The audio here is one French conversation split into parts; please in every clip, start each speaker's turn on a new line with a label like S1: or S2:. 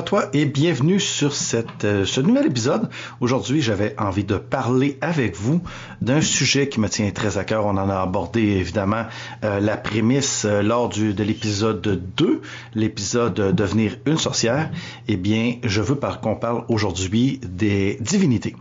S1: À toi et bienvenue sur cette, euh, ce nouvel épisode. Aujourd'hui, j'avais envie de parler avec vous d'un sujet qui me tient très à cœur. On en a abordé évidemment euh, la prémisse euh, lors de l'épisode 2, l'épisode Devenir une sorcière. Eh bien, je veux qu'on parle aujourd'hui des divinités.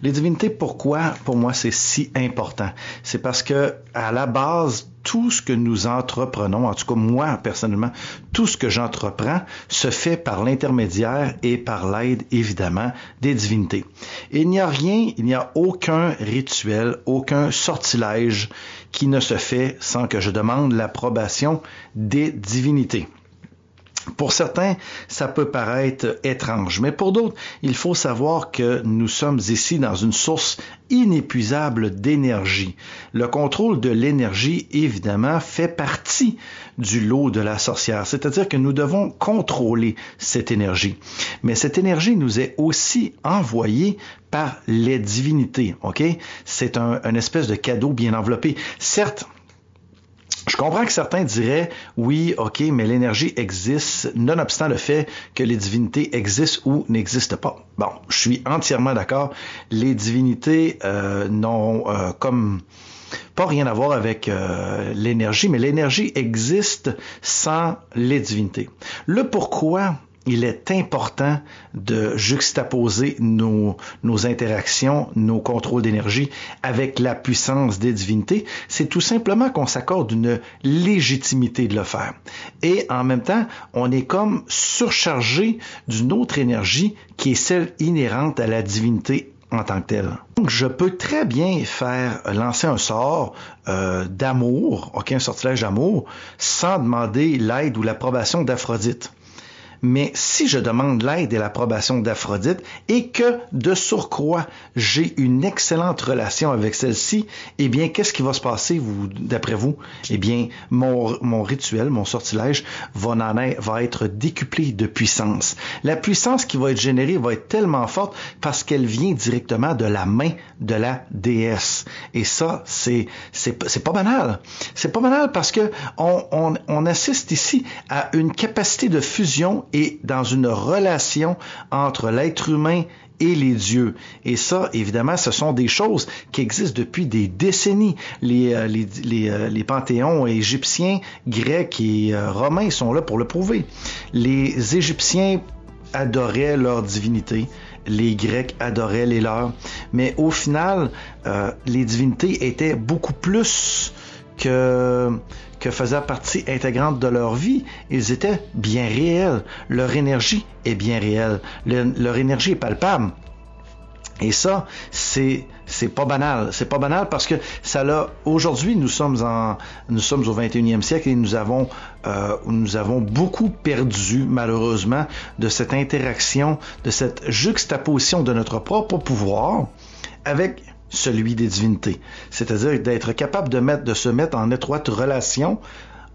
S1: Les divinités, pourquoi? Pour moi c'est si important? C'est parce que à la base, tout ce que nous entreprenons, en tout cas moi personnellement, tout ce que j'entreprends se fait par l'intermédiaire et par l'aide évidemment des divinités. il n'y a rien, il n'y a aucun rituel, aucun sortilège qui ne se fait sans que je demande l'approbation des divinités. Pour certains, ça peut paraître étrange, mais pour d'autres, il faut savoir que nous sommes ici dans une source inépuisable d'énergie. Le contrôle de l'énergie, évidemment, fait partie du lot de la sorcière, c'est-à-dire que nous devons contrôler cette énergie. Mais cette énergie nous est aussi envoyée par les divinités, ok? C'est un, un espèce de cadeau bien enveloppé. Certes, je comprends que certains diraient oui, ok, mais l'énergie existe, nonobstant le fait que les divinités existent ou n'existent pas. Bon, je suis entièrement d'accord. Les divinités euh, n'ont euh, comme pas rien à voir avec euh, l'énergie, mais l'énergie existe sans les divinités. Le pourquoi il est important de juxtaposer nos, interactions, nos contrôles d'énergie avec la puissance des divinités. C'est tout simplement qu'on s'accorde une légitimité de le faire. Et en même temps, on est comme surchargé d'une autre énergie qui est celle inhérente à la divinité en tant que telle. Donc, je peux très bien faire lancer un sort euh, d'amour, ok, un sortilège d'amour, sans demander l'aide ou l'approbation d'Aphrodite. Mais si je demande l'aide et l'approbation d'Aphrodite et que de surcroît j'ai une excellente relation avec celle-ci, eh bien qu'est-ce qui va se passer vous d'après vous? Eh bien mon, mon rituel, mon sortilège va, en être, va être décuplé de puissance. La puissance qui va être générée va être tellement forte parce qu'elle vient directement de la main de la déesse. Et ça c'est c'est c'est pas banal. C'est pas banal parce que on, on, on assiste ici à une capacité de fusion et dans une relation entre l'être humain et les dieux. Et ça, évidemment, ce sont des choses qui existent depuis des décennies. Les, euh, euh, panthéons égyptiens, grecs et euh, romains sont là pour le prouver. Les Égyptiens adoraient leur divinité, les Grecs adoraient les leurs, mais au final, les divinités étaient beaucoup plus que, que faisait partie intégrante de leur vie, ils étaient bien réels. Leur énergie est bien réelle. leur énergie est palpable. Et ça, c'est c'est pas banal. C'est pas banal parce que ça l'a. Aujourd'hui, nous sommes en nous sommes au 21e siècle et nous avons euh, nous avons beaucoup perdu malheureusement de cette interaction, de cette juxtaposition de notre propre pouvoir avec celui des divinités. C'est-à-dire d'être capable de, se mettre en étroite relation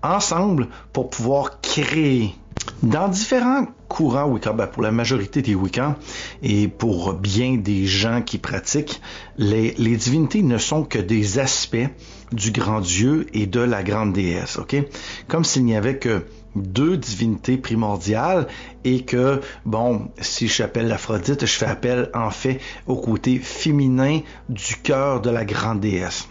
S1: ensemble pour pouvoir créer. Dans différents courants Wicca, ben pour la majorité des Wiccans et pour bien des gens qui pratiquent, les, les divinités ne sont que des aspects du grand Dieu et de la grande déesse, ok? Comme s'il n'y avait que deux divinités primordiales et que, bon, si j'appelle l'Aphrodite, je fais appel en fait au côté féminin du cœur de la grande déesse.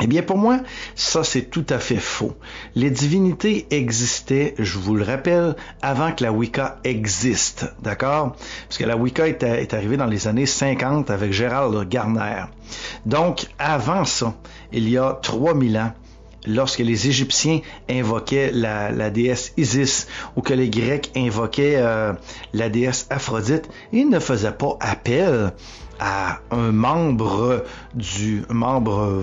S1: Eh bien, pour moi, ça, c'est tout à fait faux. Les divinités existaient, je vous le rappelle, avant que la Wicca existe, d'accord? Parce que la Wicca est, est arrivée dans les années 50 avec Gérald Garner. Donc, avant ça, il y a 3000 ans, lorsque les Égyptiens invoquaient la, déesse Isis ou que les Grecs invoquaient euh, la déesse Aphrodite, ils ne faisaient pas appel à un membre du membre,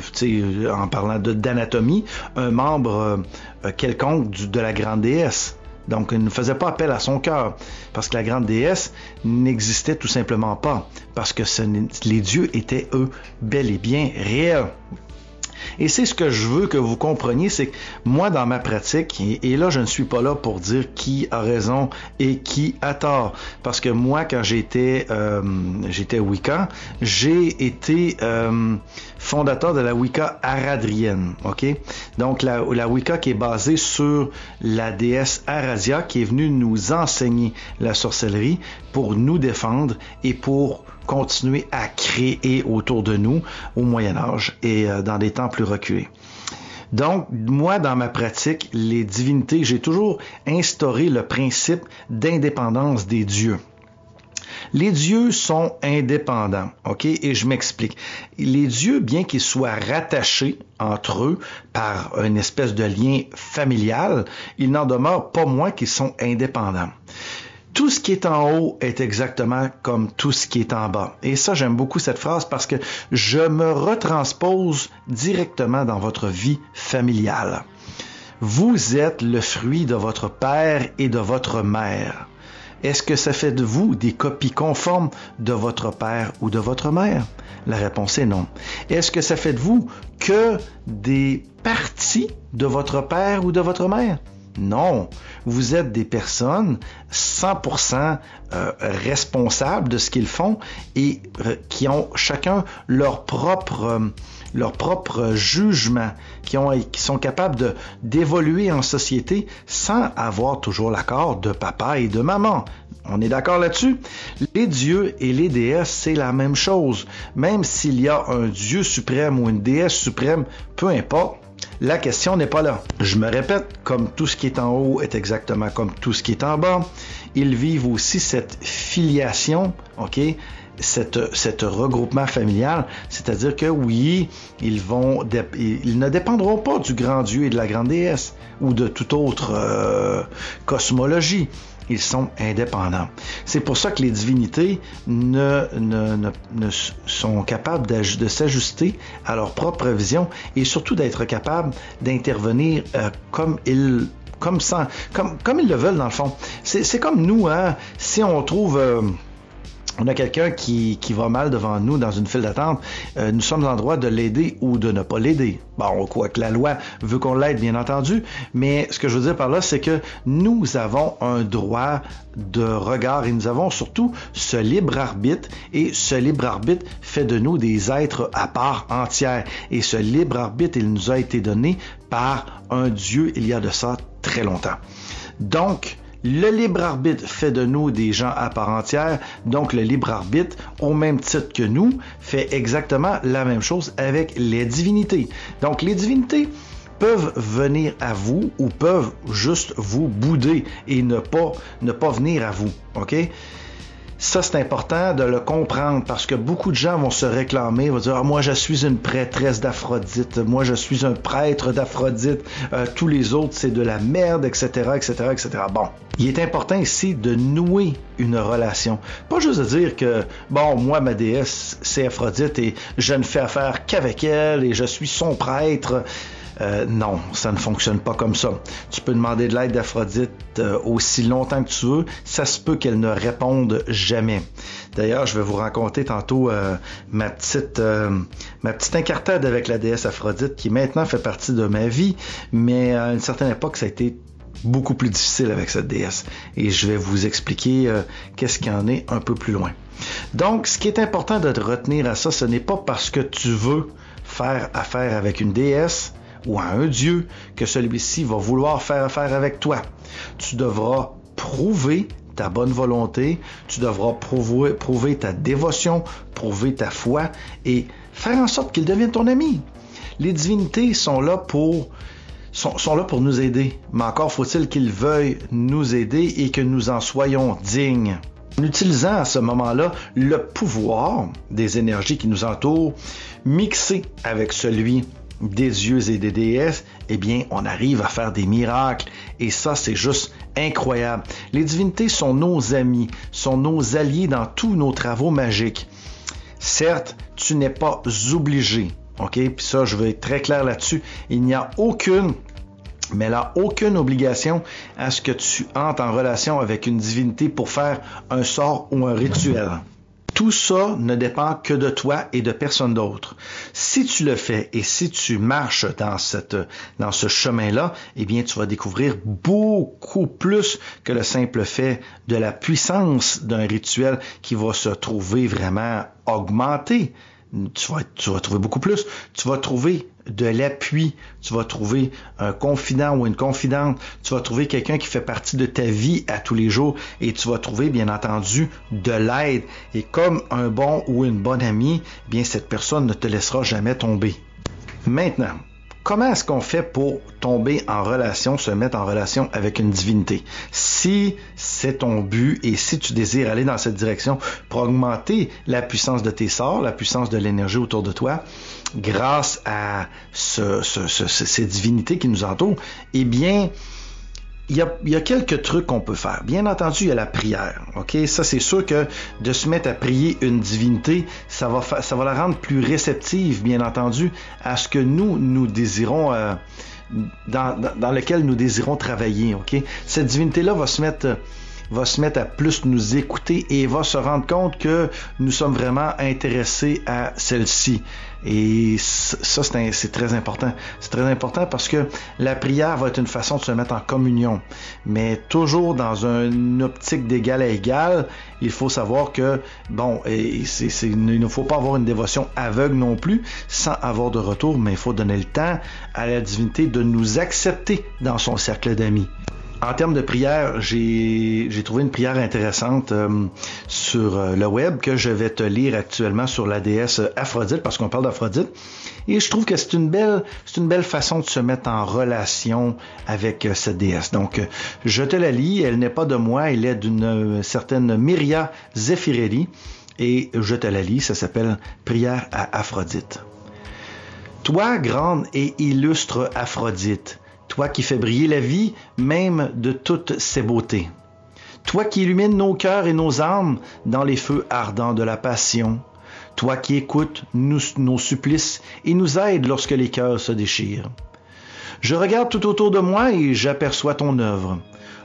S1: en parlant d'anatomie, un membre euh, quelconque de la grande déesse. Donc, il ne faisait pas appel à son cœur, parce que la grande déesse n'existait tout simplement pas, parce que les dieux étaient, eux, bel et bien réels. Et c'est ce que je veux que vous compreniez, c'est que moi, dans ma pratique, et, là, je ne suis pas là pour dire qui a raison et qui a tort. Parce que moi, quand j'étais euh, j'étais Wicca, j'ai été euh, fondateur de la Wicca aradrienne. Donc, la, la Wicca qui est basée sur la déesse Aradia, qui est venue nous enseigner la sorcellerie pour nous défendre et pour continuer à créer autour de nous au Moyen Âge et euh, dans des temps plus reculés. Donc, moi, dans ma pratique, les divinités, j'ai toujours instauré le principe d'indépendance des dieux. Les dieux sont indépendants, ok? Et je m'explique. Les dieux, bien qu'ils soient rattachés entre eux par une espèce de lien familial, ils n'en demeurent pas moins qu'ils sont indépendants tout ce qui est en haut est exactement comme tout ce qui est en bas. Et ça, j'aime beaucoup cette phrase parce que je me retranspose directement dans votre vie familiale. Vous êtes le fruit de votre père et de votre mère. Est-ce que ça fait de vous des copies conformes de votre père ou de votre mère? La réponse est non. Est-ce que ça fait de vous que des parties de votre père ou de votre mère? Non, vous êtes des personnes 100% euh, responsables de ce qu'ils font et euh, qui ont chacun leur propre euh, leur propre jugement, qui, ont, qui sont capables d'évoluer en société sans avoir toujours l'accord de papa et de maman. On est d'accord là-dessus? Les dieux et les déesses, c'est la même chose. Même s'il y a un dieu suprême ou une déesse suprême, peu importe, la question n'est pas là. Je me répète, comme tout ce qui est en haut est exactement comme tout ce qui est en bas, ils vivent aussi cette filiation, OK? Cette, regroupement familial, c'est-à-dire que oui, ils ne dépendront pas du grand Dieu et de la grande déesse ou de toute autre euh, cosmologie ils sont indépendants. C'est pour ça que les divinités ne, sont capables de s'ajuster à leur propre vision et surtout d'être capables d'intervenir euh, comme ils le veulent dans le fond. C'est comme nous, hein, si on trouve... Euh, on a quelqu'un qui, qui, va mal devant nous dans une file d'attente, euh, nous sommes en droit de l'aider ou de ne pas l'aider. Bon, quoi que la loi veut qu'on l'aide, bien entendu, mais ce que je veux dire par là, c'est que nous avons un droit de regard et nous avons surtout ce libre arbitre et ce libre arbitre fait de nous des êtres à part entière. Et ce libre arbitre, il nous a été donné par un Dieu il y a de ça très longtemps. Donc, le libre arbitre fait de nous des gens à part entière, donc le libre arbitre, au même titre que nous, fait exactement la même chose avec les divinités. Donc les divinités peuvent venir à vous ou peuvent juste vous bouder et ne pas, ne pas venir à vous. OK? Ça, c'est important de le comprendre parce que beaucoup de gens vont se réclamer, vont dire ah, Moi, je suis une prêtresse d'Aphrodite, moi, je suis un prêtre d'Aphrodite, euh, tous les autres, c'est de la merde, etc., etc., etc. Bon, il est important ici de nouer une relation. Pas juste de dire que, bon, moi, ma déesse, c'est Aphrodite et je ne fais affaire qu'avec elle et je suis son prêtre. Euh, non, ça ne fonctionne pas comme ça. Tu peux demander de l'aide d'Aphrodite euh, aussi longtemps que tu veux, ça se peut qu'elle ne réponde jamais. D'ailleurs, je vais vous raconter tantôt euh, ma petite ma petite incartade avec la déesse Aphrodite qui maintenant fait partie de ma vie, mais à une certaine époque, ça a été beaucoup plus difficile avec cette déesse. Et je vais vous expliquer qu'est-ce qu'il en est un peu plus loin. Donc, ce qui est important de te retenir à ça, ce n'est pas parce que tu veux faire affaire avec une déesse ou un Dieu que celui-ci va vouloir faire affaire avec toi. Tu devras prouver ta bonne volonté, tu devras prouver ta dévotion, prouver ta foi et faire en sorte qu'il devienne ton ami. Les divinités sont là pour sont, là pour nous aider, mais encore faut-il qu'ils veuillent nous aider et que nous en soyons dignes. En utilisant à ce moment-là le pouvoir des énergies qui nous entourent, mixé avec celui des dieux et des déesses, eh bien, on arrive à faire des miracles. Et ça, c'est juste incroyable. Les divinités sont nos amis, sont nos alliés dans tous nos travaux magiques. Certes, tu n'es pas obligé. OK? Puis ça, je vais être très clair là-dessus. Il n'y a aucune mais là, aucune obligation à ce que tu entres en relation avec une divinité pour faire un sort ou un rituel. tout ça ne dépend que de toi et de personne d'autre. Si tu le fais et si tu marches dans dans ce chemin-là, eh bien, tu vas découvrir beaucoup plus que le simple fait de la puissance d'un rituel qui va se trouver vraiment augmenté tu vas, trouver beaucoup plus. Tu vas trouver de l'appui, tu vas trouver un confident ou une confidente, tu vas trouver quelqu'un qui fait partie de ta vie à tous les jours et tu vas trouver bien entendu de l'aide. Et comme un bon ou une bonne amie, bien cette personne ne te laissera jamais tomber. Maintenant, Comment est-ce qu'on fait pour tomber en relation, se mettre en relation avec une divinité? Si c'est ton but et si tu désires aller dans cette direction pour augmenter la puissance de tes sorts, la puissance de l'énergie autour de toi, grâce à ces divinités qui nous entourent, eh bien, il y, a, quelques trucs qu'on peut faire. Bien entendu, il y a la prière. Ok, ça c'est sûr que de se mettre à prier une divinité, ça va ça va la rendre plus réceptive, bien entendu, à ce que nous nous désirons. Euh, dans, dans, lequel nous désirons travailler. Ok, cette divinité là va se mettre va se mettre à plus nous écouter et va se rendre compte que nous sommes vraiment intéressés à celle-ci. Et ça, c'est très important. C'est très important parce que la prière va être une façon de se mettre en communion. Mais toujours dans une optique d'égal à égal, il faut savoir que, bon, il ne faut pas avoir une dévotion aveugle non plus, sans avoir de retour, mais il faut donner le temps à la divinité de nous accepter dans son cercle d'amis. En termes de prière, j'ai trouvé une prière intéressante euh, sur euh, le web que je vais te lire actuellement sur la déesse Aphrodite, parce qu'on parle d'Aphrodite. Et je trouve que c'est une belle, une belle façon de se mettre en relation avec euh, cette déesse. Donc, je te la lis. Elle n'est pas de moi, elle est d'une certaine Myria Zephirelli. Et je te la lis. Ça s'appelle Prière à Aphrodite. Toi, grande et illustre Aphrodite, toi qui fais briller la vie même de toutes ses beautés. Toi qui illumines nos cœurs et nos âmes dans les feux ardents de la passion. Toi qui écoutes nos supplices et nous aides lorsque les cœurs se déchirent. Je regarde tout autour de moi et j'aperçois ton œuvre.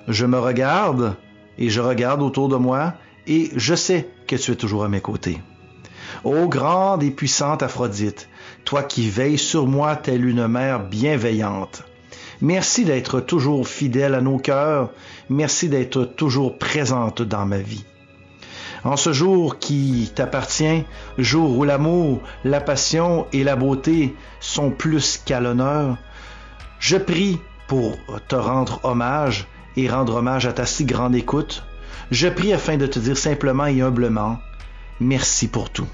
S1: Je me regarde et je regarde autour de moi et je sais que tu es toujours à mes côtés. Ô grande et puissante Aphrodite, toi qui veilles sur moi telle une mère bienveillante, Merci d'être toujours fidèle à nos cœurs. Merci d'être toujours présente dans ma vie. En ce jour qui t'appartient, jour où l'amour, la passion et la beauté sont plus qu'à l'honneur, je prie pour te rendre hommage et rendre hommage à ta si grande écoute. Je prie afin de te dire simplement et humblement, merci pour tout.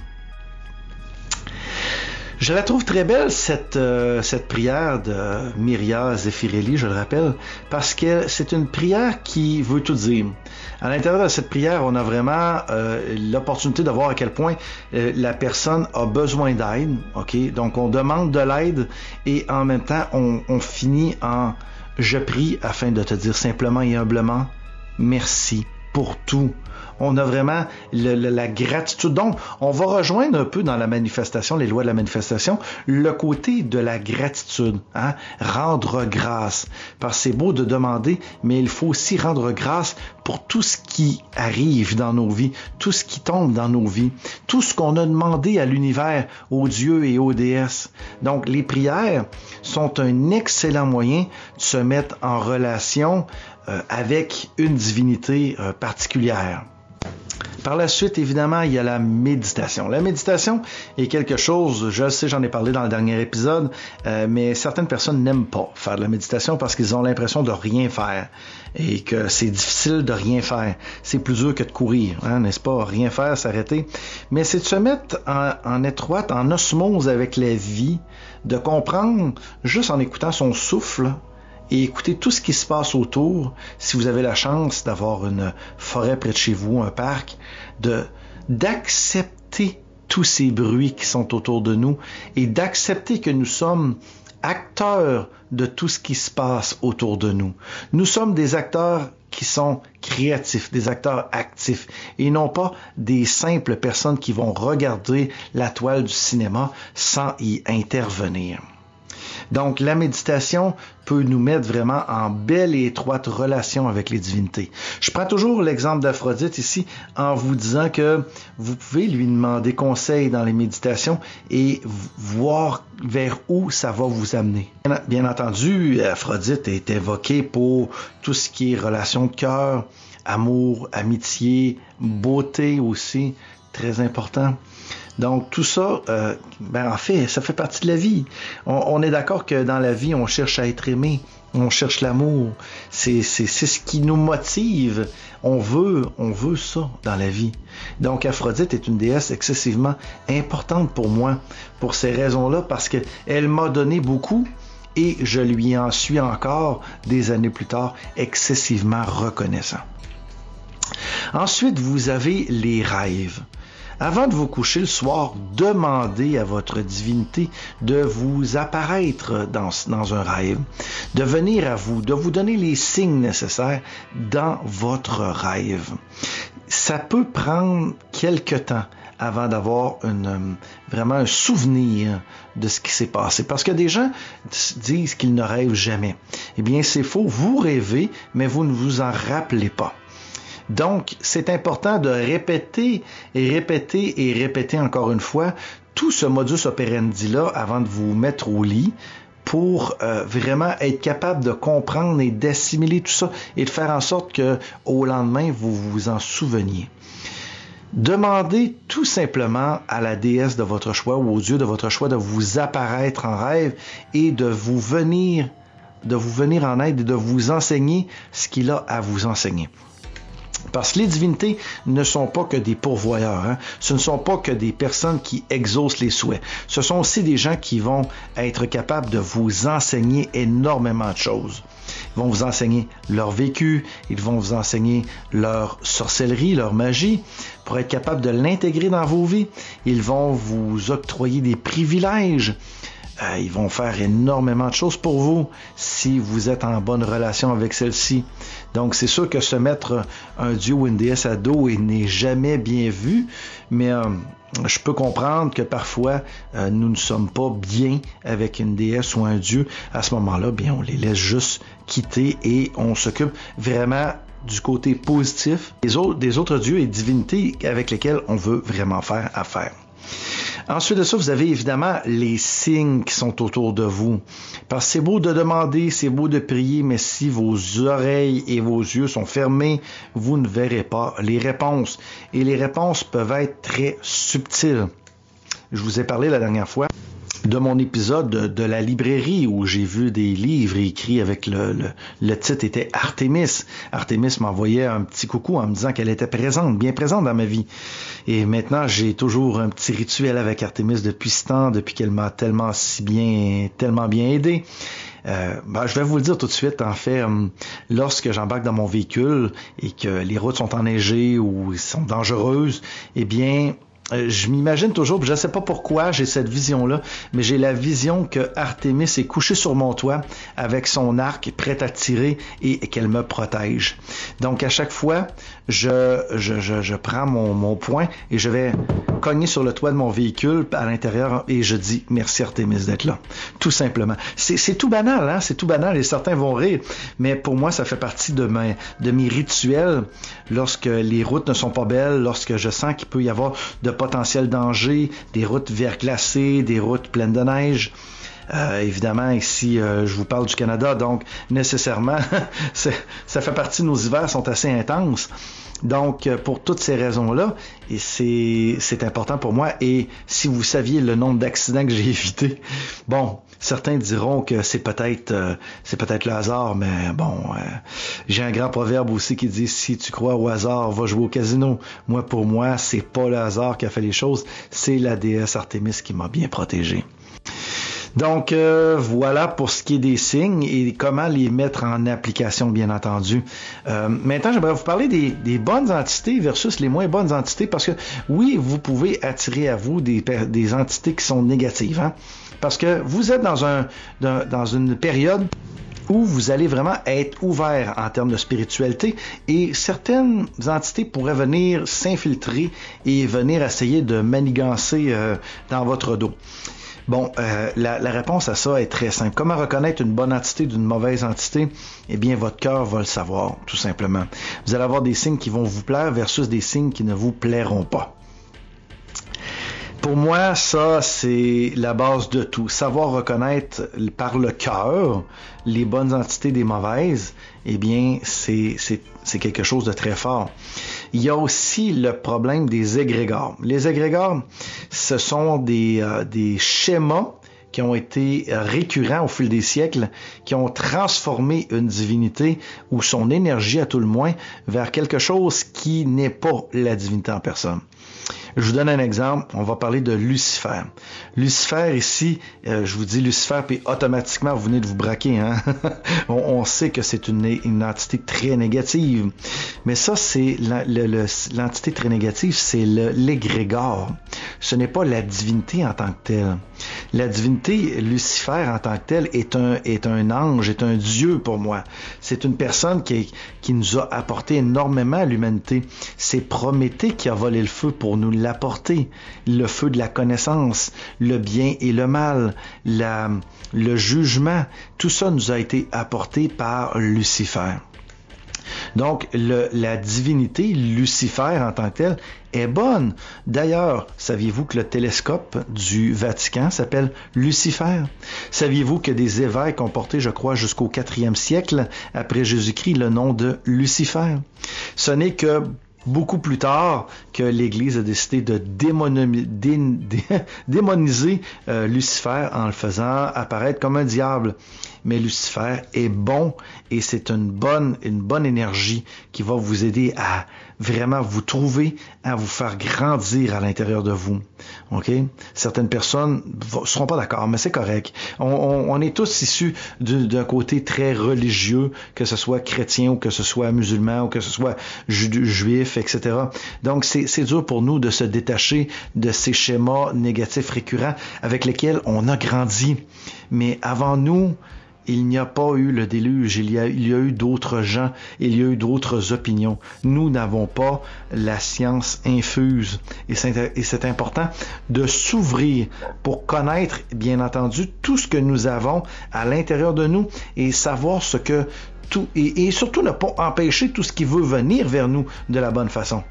S1: Je la trouve très belle, cette, euh, cette prière de Myria Zeffirelli, je le rappelle, parce que c'est une prière qui veut tout dire. À l'intérieur de cette prière, on a vraiment euh, l'opportunité de voir à quel point euh, la personne a besoin d'aide. Ok, donc on demande de l'aide et en même temps, on finit en je prie afin de te dire simplement et humblement merci pour tout on a vraiment la gratitude. Donc, on va rejoindre un peu dans la manifestation, les lois de la manifestation, le côté de la gratitude, hein? rendre grâce. Parce que c'est beau de demander, mais il faut aussi rendre grâce pour tout ce qui arrive dans nos vies, tout ce qui tombe dans nos vies, tout ce qu'on a demandé à l'univers, aux dieux et aux déesses. Donc, les prières sont un excellent moyen de se mettre en relation avec une divinité euh, particulière. Par la suite, évidemment, il y a la méditation. La méditation est quelque chose, je sais, j'en ai parlé dans le dernier épisode, euh, mais certaines personnes n'aiment pas faire de la méditation parce qu'ils ont l'impression de rien faire et que c'est difficile de rien faire. C'est plus dur que de courir, hein, n'est-ce pas? Rien faire, s'arrêter. Mais c'est de se mettre en, en étroite, en osmose avec la vie, de comprendre, juste en écoutant son souffle, et écoutez tout ce qui se passe autour. Si vous avez la chance d'avoir une forêt près de chez vous, un parc, de d'accepter tous ces bruits qui sont autour de nous et d'accepter que nous sommes acteurs de tout ce qui se passe autour de nous. Nous sommes des acteurs qui sont créatifs, des acteurs actifs et non pas des simples personnes qui vont regarder la toile du cinéma sans y intervenir. Donc la méditation peut nous mettre vraiment en belle et étroite relation avec les divinités. Je prends toujours l'exemple d'Aphrodite ici en vous disant que vous pouvez lui demander conseil dans les méditations et voir vers où ça va vous amener. Bien entendu, Aphrodite est évoquée pour tout ce qui est relation de cœur, amour, amitié, beauté aussi, très important. Donc tout ça, euh, ben en fait, ça fait partie de la vie. On, est d'accord que dans la vie, on cherche à être aimé, on cherche l'amour. C'est ce qui nous motive. On veut on veut ça dans la vie. Donc Aphrodite est une déesse excessivement importante pour moi pour ces raisons-là parce que elle m'a donné beaucoup et je lui en suis encore des années plus tard excessivement reconnaissant. Ensuite, vous avez les rêves. Avant de vous coucher le soir, demandez à votre divinité de vous apparaître dans, un rêve, de venir à vous, de vous donner les signes nécessaires dans votre rêve. Ça peut prendre quelque temps avant d'avoir vraiment un souvenir de ce qui s'est passé. Parce que des gens disent qu'ils ne rêvent jamais. Eh bien, c'est faux. Vous rêvez, mais vous ne vous en rappelez pas. Donc, c'est important de répéter et répéter et répéter encore une fois tout ce modus operandi-là avant de vous mettre au lit pour euh, vraiment être capable de comprendre et d'assimiler tout ça et de faire en sorte que au lendemain, vous vous en souveniez. Demandez tout simplement à la déesse de votre choix ou au dieu de votre choix de vous apparaître en rêve et de vous venir de vous venir en aide et de vous enseigner ce qu'il a à vous enseigner. Parce que les divinités ne sont pas que des pourvoyeurs, hein. ce ne sont pas que des personnes qui exaucent les souhaits. Ce sont aussi des gens qui vont être capables de vous enseigner énormément de choses. Ils vont vous enseigner leur vécu, ils vont vous enseigner leur sorcellerie, leur magie, pour être capable de l'intégrer dans vos vies. Ils vont vous octroyer des privilèges. Euh, ils vont faire énormément de choses pour vous si vous êtes en bonne relation avec celle-ci. Donc c'est sûr que se mettre un dieu ou une déesse à dos n'est jamais bien vu, mais euh, je peux comprendre que parfois euh, nous ne sommes pas bien avec une déesse ou un dieu. À ce moment-là, bien on les laisse juste quitter et on s'occupe vraiment du côté positif des autres, des autres dieux et divinités avec lesquels on veut vraiment faire affaire. Ensuite de ça, vous avez évidemment les signes qui sont autour de vous. Parce que c'est beau de demander, c'est beau de prier, mais si vos oreilles et vos yeux sont fermés, vous ne verrez pas les réponses. Et les réponses peuvent être très subtiles. Je vous ai parlé la dernière fois de mon épisode de, la librairie où j'ai vu des livres écrits avec le, le, titre était Artemis. Artemis m'envoyait un petit coucou en me disant qu'elle était présente, bien présente dans ma vie. Et maintenant, j'ai toujours un petit rituel avec Artemis depuis ce temps, depuis qu'elle m'a tellement si bien, tellement bien aidé. Euh, ben, je vais vous le dire tout de suite, en fait, euh, lorsque j'embarque dans mon véhicule et que les routes sont enneigées ou sont dangereuses, eh bien, je m'imagine toujours, je ne sais pas pourquoi j'ai cette vision-là, mais j'ai la vision que Artemis est couchée sur mon toit avec son arc prêt à tirer et, qu'elle me protège. Donc à chaque fois, je, je, je, je prends mon, mon point et je vais cogner sur le toit de mon véhicule à l'intérieur et je dis merci Artemis d'être là. Tout simplement. C'est tout banal, hein? c'est tout banal et certains vont rire, mais pour moi, ça fait partie de mes, de mes rituels lorsque les routes ne sont pas belles, lorsque je sens qu'il peut y avoir de potentiels dangers, des routes verglacées, des routes pleines de neige. Euh, évidemment, ici, euh, je vous parle du Canada, donc nécessairement, ça fait partie de nos hivers sont assez intenses. Donc, euh, pour toutes ces raisons-là, c'est important pour moi. Et si vous saviez le nombre d'accidents que j'ai évités, bon, certains diront que c'est peut-être c'est peut-être le hasard, mais bon, j'ai un grand proverbe aussi qui dit si tu crois au hasard, va jouer au casino. Moi, pour moi, c'est pas le hasard qui a fait les choses, c'est la déesse Artemis qui m'a bien protégé. Donc euh, voilà pour ce qui est des signes et comment les mettre en application, bien entendu. Euh, maintenant, j'aimerais vous parler des, des, bonnes entités versus les moins bonnes entités parce que oui, vous pouvez attirer à vous des, des entités qui sont négatives. Hein? Parce que vous êtes dans, un, dans, dans une période où vous allez vraiment être ouvert en termes de spiritualité et certaines entités pourraient venir s'infiltrer et venir essayer de manigancer euh, dans votre dos. Bon, euh, la, réponse à ça est très simple. Comment reconnaître une bonne entité d'une mauvaise entité? Eh bien, votre cœur va le savoir, tout simplement. Vous allez avoir des signes qui vont vous plaire versus des signes qui ne vous plairont pas. Pour moi, ça, c'est la base de tout. Savoir reconnaître par le cœur les bonnes entités des mauvaises, eh bien, c'est quelque chose de très fort. Il y a aussi le problème des égrégores. Les égrégores, ce sont des, euh, des schémas qui ont été récurrents au fil des siècles, qui ont transformé une divinité ou son énergie à tout le moins vers quelque chose qui n'est pas la divinité en personne. Je vous donne un exemple. On va parler de Lucifer. Lucifer ici, euh, je vous dis Lucifer, puis automatiquement vous venez de vous braquer. Hein? on, sait que c'est une, entité très négative. Mais ça, c'est l'entité très négative, c'est l'égrégore. Ce n'est pas la divinité en tant que telle. La divinité, Lucifer en tant que tel, est un, est un ange, est un Dieu pour moi. C'est une personne qui, qui nous a apporté énormément à l'humanité. C'est Prométhée qui a volé le feu pour nous l'apporter. Le feu de la connaissance, le bien et le mal, la, le jugement, tout ça nous a été apporté par Lucifer. Donc, la divinité, Lucifer en tant que tel, est bonne. D'ailleurs, saviez-vous que le télescope du Vatican s'appelle Lucifer? Saviez-vous que des évêques ont porté, je crois, jusqu'au 4e siècle après Jésus-Christ le nom de Lucifer? Ce n'est que beaucoup plus tard que l'Église a décidé de démoniser euh, Lucifer en le faisant apparaître comme un diable. Mais Lucifer est bon et c'est une bonne, une bonne énergie qui va vous aider à vraiment vous trouver, à vous faire grandir à l'intérieur de vous. OK? Certaines personnes ne seront pas d'accord, mais c'est correct. On, est tous issus d'un côté très religieux, que ce soit chrétien ou que ce soit musulman ou que ce soit juif, etc. Donc, c'est dur pour nous de se détacher de ces schémas négatifs récurrents avec lesquels on a grandi. Mais avant nous, il n'y a pas eu le déluge, il y a, eu d'autres gens, il y a eu d'autres opinions. Nous n'avons pas la science infuse et c'est important de s'ouvrir pour connaître, bien entendu, tout ce que nous avons à l'intérieur de nous et savoir ce que tout, et, et surtout ne pas empêcher tout ce qui veut venir vers nous de la bonne façon.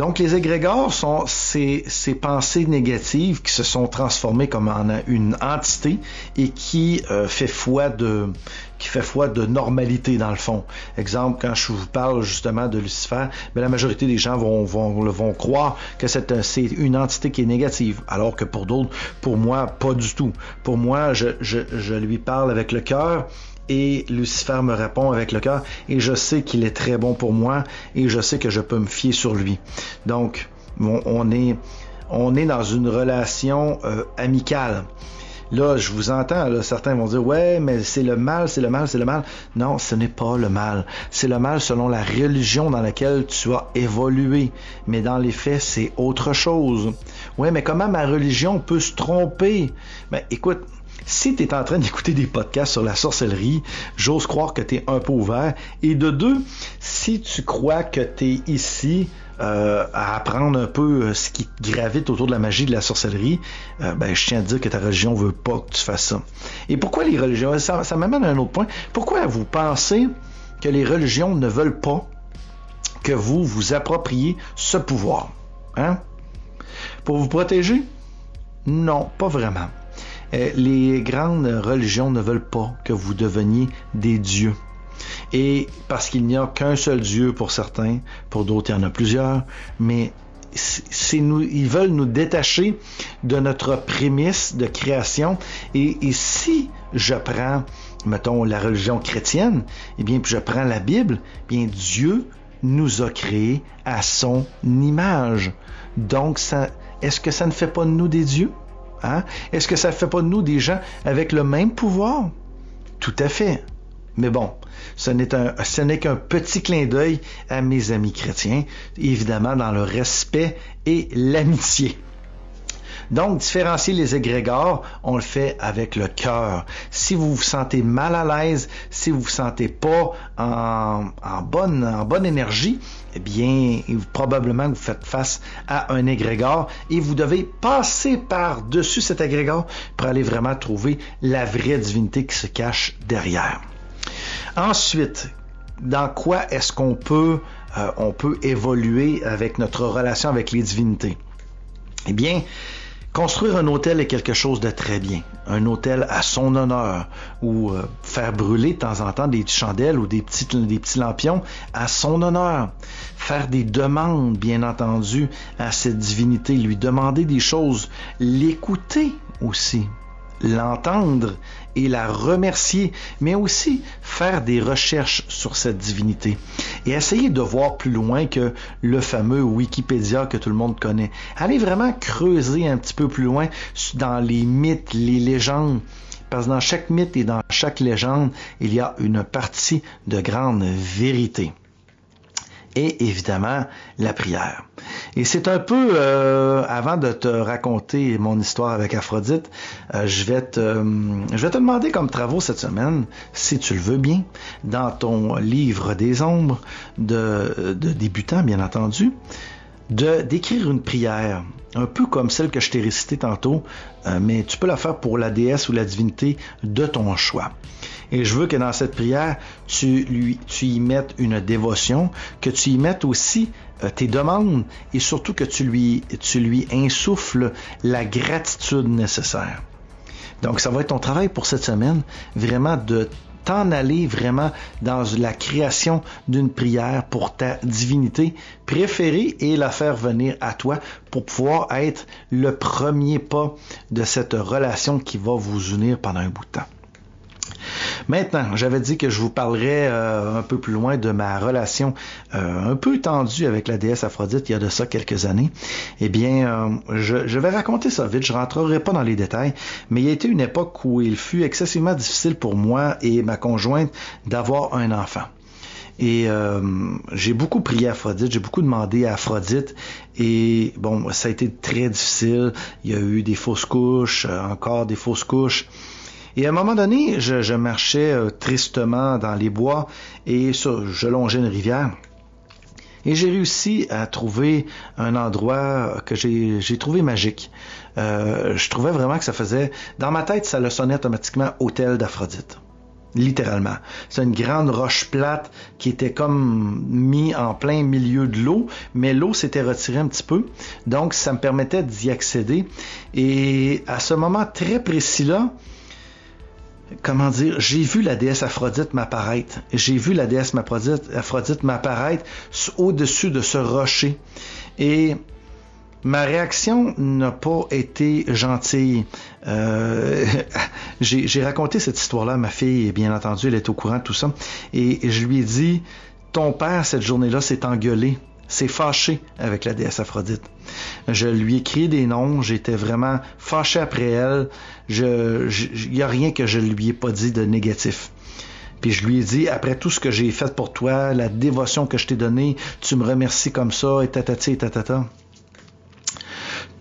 S1: Donc, les égrégores sont ces, pensées négatives qui se sont transformées comme en une entité et qui euh, fait foi de qui fait foi de normalité dans le fond. Exemple, quand je vous parle justement de Lucifer, ben, la majorité des gens vont, vont, vont croire que c'est une entité qui est négative, alors que pour d'autres, pour moi, pas du tout. Pour moi, je, je, je lui parle avec le cœur et Lucifer me répond avec le cœur et je sais qu'il est très bon pour moi et je sais que je peux me fier sur lui. Donc, on, est, on est dans une relation euh, amicale. Là, je vous entends, là, certains vont dire, ouais, mais c'est le mal, c'est le mal, c'est le mal. Non, ce n'est pas le mal. C'est le mal selon la religion dans laquelle tu as évolué. Mais dans les faits, c'est autre chose. Ouais, mais comment ma religion peut se tromper? Ben, écoute, si tu es en train d'écouter des podcasts sur la sorcellerie, j'ose croire que tu es un peu ouvert. Et de deux, si tu crois que tu es ici euh, à apprendre un peu euh, ce qui gravite autour de la magie de la sorcellerie, euh, ben, je tiens à dire que ta religion veut pas que tu fasses ça. Et pourquoi les religions? Ça, m'amène à un autre point. Pourquoi vous pensez que les religions ne veulent pas que vous vous appropriez ce pouvoir Hein? Pour vous protéger? Non, pas vraiment. Euh, les grandes religions ne veulent pas que vous deveniez des dieux. Et parce qu'il n'y a qu'un seul Dieu pour certains, pour d'autres il y en a plusieurs, mais nous, ils veulent nous détacher de notre prémisse de création. Et, si je prends, mettons, la religion chrétienne, eh bien, puis je prends la Bible, eh bien, Dieu nous a créés à son image. Donc, est-ce que ça ne fait pas de nous des dieux? Hein? Est-ce que ça ne fait pas de nous des gens avec le même pouvoir? Tout à fait. Mais bon, ce n'est qu'un petit clin d'œil à mes amis chrétiens, évidemment dans le respect et l'amitié. Donc, différencier les égrégores, on le fait avec le cœur. Si vous vous sentez mal à l'aise, si vous vous sentez pas en, bonne, énergie, eh bien, probablement vous faites face à un égrégore et vous devez passer par-dessus cet égrégore pour aller vraiment trouver la vraie divinité qui se cache derrière. Ensuite, dans quoi est-ce qu'on peut, euh, peut évoluer avec notre relation avec les divinités? Eh bien, Construire un hôtel est quelque chose de très bien. Un hôtel à son honneur ou euh, faire brûler de temps en temps des chandelles ou des petits, des petits lampions à son honneur. Faire des demandes, bien entendu, à cette divinité, lui demander des choses, l'écouter aussi l'entendre et la remercier, mais aussi faire des recherches sur cette divinité. Et essayer de voir plus loin que le fameux Wikipédia que tout le monde connaît. Allez vraiment creuser un petit peu plus loin dans les mythes, les légendes, parce que dans chaque mythe et dans chaque légende, il y a une partie de grande vérité et évidemment la prière. Et c'est un peu, euh, avant de te raconter mon histoire avec Aphrodite, euh, je, vais te, euh, je vais te demander comme travaux cette semaine, si tu le veux bien, dans ton livre des ombres de, de débutant bien entendu, d'écrire une prière, un peu comme celle que je t'ai récitée tantôt, mais tu peux la faire pour la déesse ou la divinité de ton choix. Et je veux que dans cette prière, tu, lui, tu y mettes une dévotion, que tu y mettes aussi euh, tes demandes et surtout que tu lui, tu lui insuffles la gratitude nécessaire. Donc, ça va être ton travail pour cette semaine, vraiment de t'en aller vraiment dans la création d'une prière pour ta divinité préférée et la faire venir à toi pour pouvoir être le premier pas de cette relation qui va vous unir pendant un bout de temps. Maintenant, j'avais dit que je vous parlerais euh, un peu plus loin de ma relation euh, un peu tendue avec la déesse Aphrodite il y a de ça quelques années. Eh bien, euh, je, vais raconter ça vite, je rentrerai pas dans les détails, mais il y a été une époque où il fut excessivement difficile pour moi et ma conjointe d'avoir un enfant. Et j'ai beaucoup prié à Aphrodite, j'ai beaucoup demandé à Aphrodite. Et bon, ça a été très difficile. Il y a eu des fausses couches, encore des fausses couches. Et à un moment donné, je, marchais euh, tristement dans les bois et je longeais une rivière. Et j'ai réussi à trouver un endroit que j'ai trouvé magique. Euh, je trouvais vraiment que ça faisait... Dans ma tête, ça le sonnait automatiquement Hôtel d'Aphrodite. Littéralement. C'est une grande roche plate qui était comme mis en plein milieu de l'eau, mais l'eau s'était retirée un petit peu. Donc, ça me permettait d'y accéder. Et à ce moment très précis-là, comment dire, j'ai vu la déesse Aphrodite m'apparaître. J'ai vu la déesse Aphrodite, m'apparaître au-dessus de ce rocher. Et ma réaction n'a pas été gentille. Euh, j'ai raconté cette histoire-là à ma fille, bien entendu, elle est au courant de tout ça. Et je lui ai dit, ton père, cette journée-là, s'est engueulé s'est fâché avec la déesse Aphrodite. Je lui ai des noms, j'étais vraiment fâché après elle. Je, il n'y a rien que je lui ai pas dit de négatif. Puis je lui ai dit, après tout ce que j'ai fait pour toi, la dévotion que je t'ai donnée, tu me remercies comme ça, et tatati, et tatata.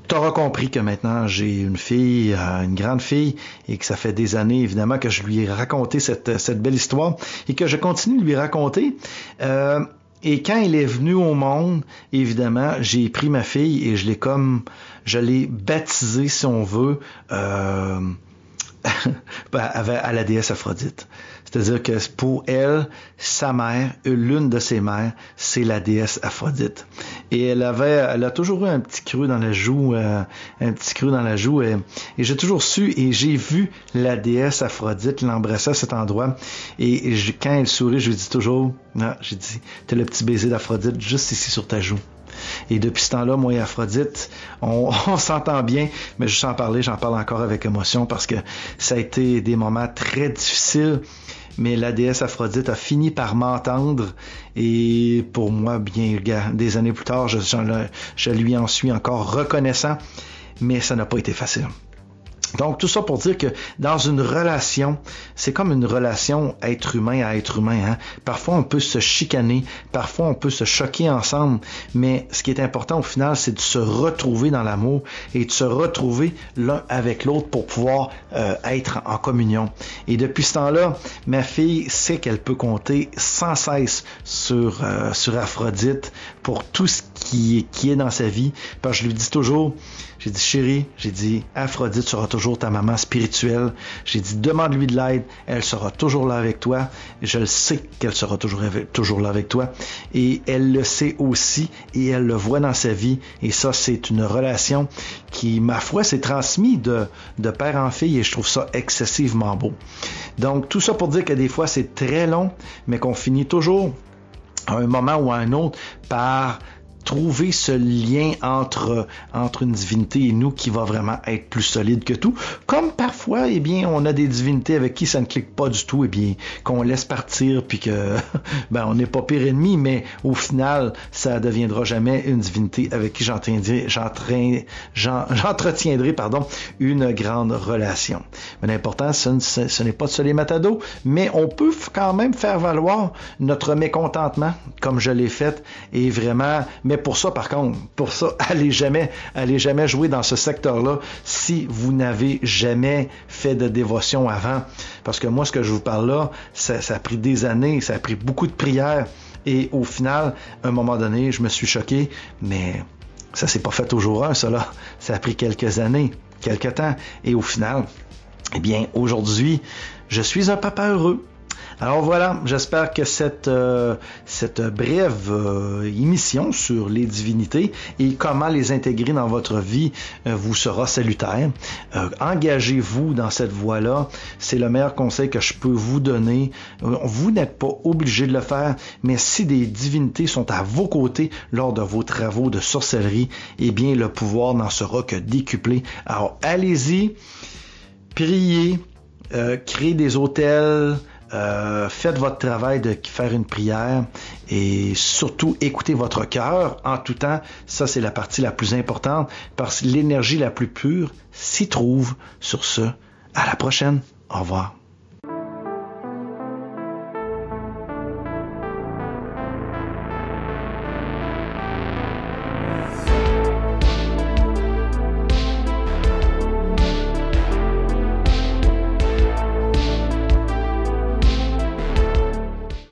S1: T'auras compris que maintenant j'ai une fille, euh, une grande fille, et que ça fait des années évidemment que je lui ai raconté cette, cette belle histoire et que je continue de lui raconter. Euh, et quand il est venu au monde, évidemment, j'ai pris ma fille et je l'ai comme, je l'ai baptisée, si on veut, euh, à la déesse Aphrodite. C'est-à-dire que pour elle, sa mère, l'une de ses mères, c'est la déesse Aphrodite. Et elle avait, elle a toujours eu un petit creux dans la joue, euh, un petit creux dans la joue. Et, j'ai toujours su et j'ai vu la déesse Aphrodite l'embrasser à cet endroit. Et, quand elle sourit, je lui dis toujours, ah, j'ai dit, t'as le petit baiser d'Aphrodite juste ici sur ta joue. Et depuis ce temps-là, moi et Aphrodite, on, s'entend bien, mais je en parler, j'en parle encore avec émotion parce que ça a été des moments très difficiles. Mais la déesse Aphrodite a fini par m'entendre. Et pour moi, bien des années plus tard, je lui en suis encore reconnaissant, mais ça n'a pas été facile. Donc tout ça pour dire que dans une relation, c'est comme une relation être humain à être humain. Hein? Parfois on peut se chicaner, parfois on peut se choquer ensemble, mais ce qui est important au final, c'est de se retrouver dans l'amour et de se retrouver l'un avec l'autre pour pouvoir euh, être en communion. Et depuis ce temps-là, ma fille sait qu'elle peut compter sans cesse sur euh, sur Aphrodite pour tout ce qui, qui est dans sa vie. Parce que je lui dis toujours, j'ai dit, chérie, j'ai dit, Aphrodite sera toujours ta maman spirituelle. J'ai dit, demande-lui de l'aide. Elle sera toujours là avec toi. Je le sais qu'elle sera toujours, toujours là avec toi. Et elle le sait aussi et elle le voit dans sa vie. Et ça, c'est une relation qui, ma foi, s'est transmise de, de père en fille et je trouve ça excessivement beau. Donc, tout ça pour dire que des fois, c'est très long, mais qu'on finit toujours à un moment ou à un autre par trouver ce lien entre, entre une divinité et nous qui va vraiment être plus solide que tout. Comme parfois, eh bien, on a des divinités avec qui ça ne clique pas du tout, eh bien, qu'on laisse partir puis que, ben, on n'est pas pire ennemi, mais au final, ça deviendra jamais une divinité avec qui j'entretiendrai, pardon, une grande relation. Mais l'important, ce, n'est pas de se les matado, mais on peut quand même faire valoir notre mécontentement, comme je l'ai fait, et vraiment, pour ça, par contre, pour ça, allez jamais, allez jamais jouer dans ce secteur-là si vous n'avez jamais fait de dévotion avant. Parce que moi, ce que je vous parle là, ça, ça a pris des années, ça a pris beaucoup de prières. Et au final, à un moment donné, je me suis choqué, mais ça s'est pas fait au jour 1, cela. Ça a pris quelques années, quelques temps. Et au final, eh bien, aujourd'hui, je suis un papa heureux. Alors voilà, j'espère que cette, euh, cette brève euh, émission sur les divinités et comment les intégrer dans votre vie euh, vous sera salutaire. Engagez-vous dans cette voie-là. C'est le meilleur conseil que je peux vous donner. Vous n'êtes pas obligé de le faire, mais si des divinités sont à vos côtés lors de vos travaux de sorcellerie, eh bien le pouvoir n'en sera que décuplé. Alors allez-y, priez, créez des hôtels, euh, faites votre travail de faire une prière et surtout écoutez votre cœur en tout temps. Ça, c'est la partie la plus importante parce que l'énergie la plus pure s'y trouve. Sur ce, à la prochaine. Au revoir.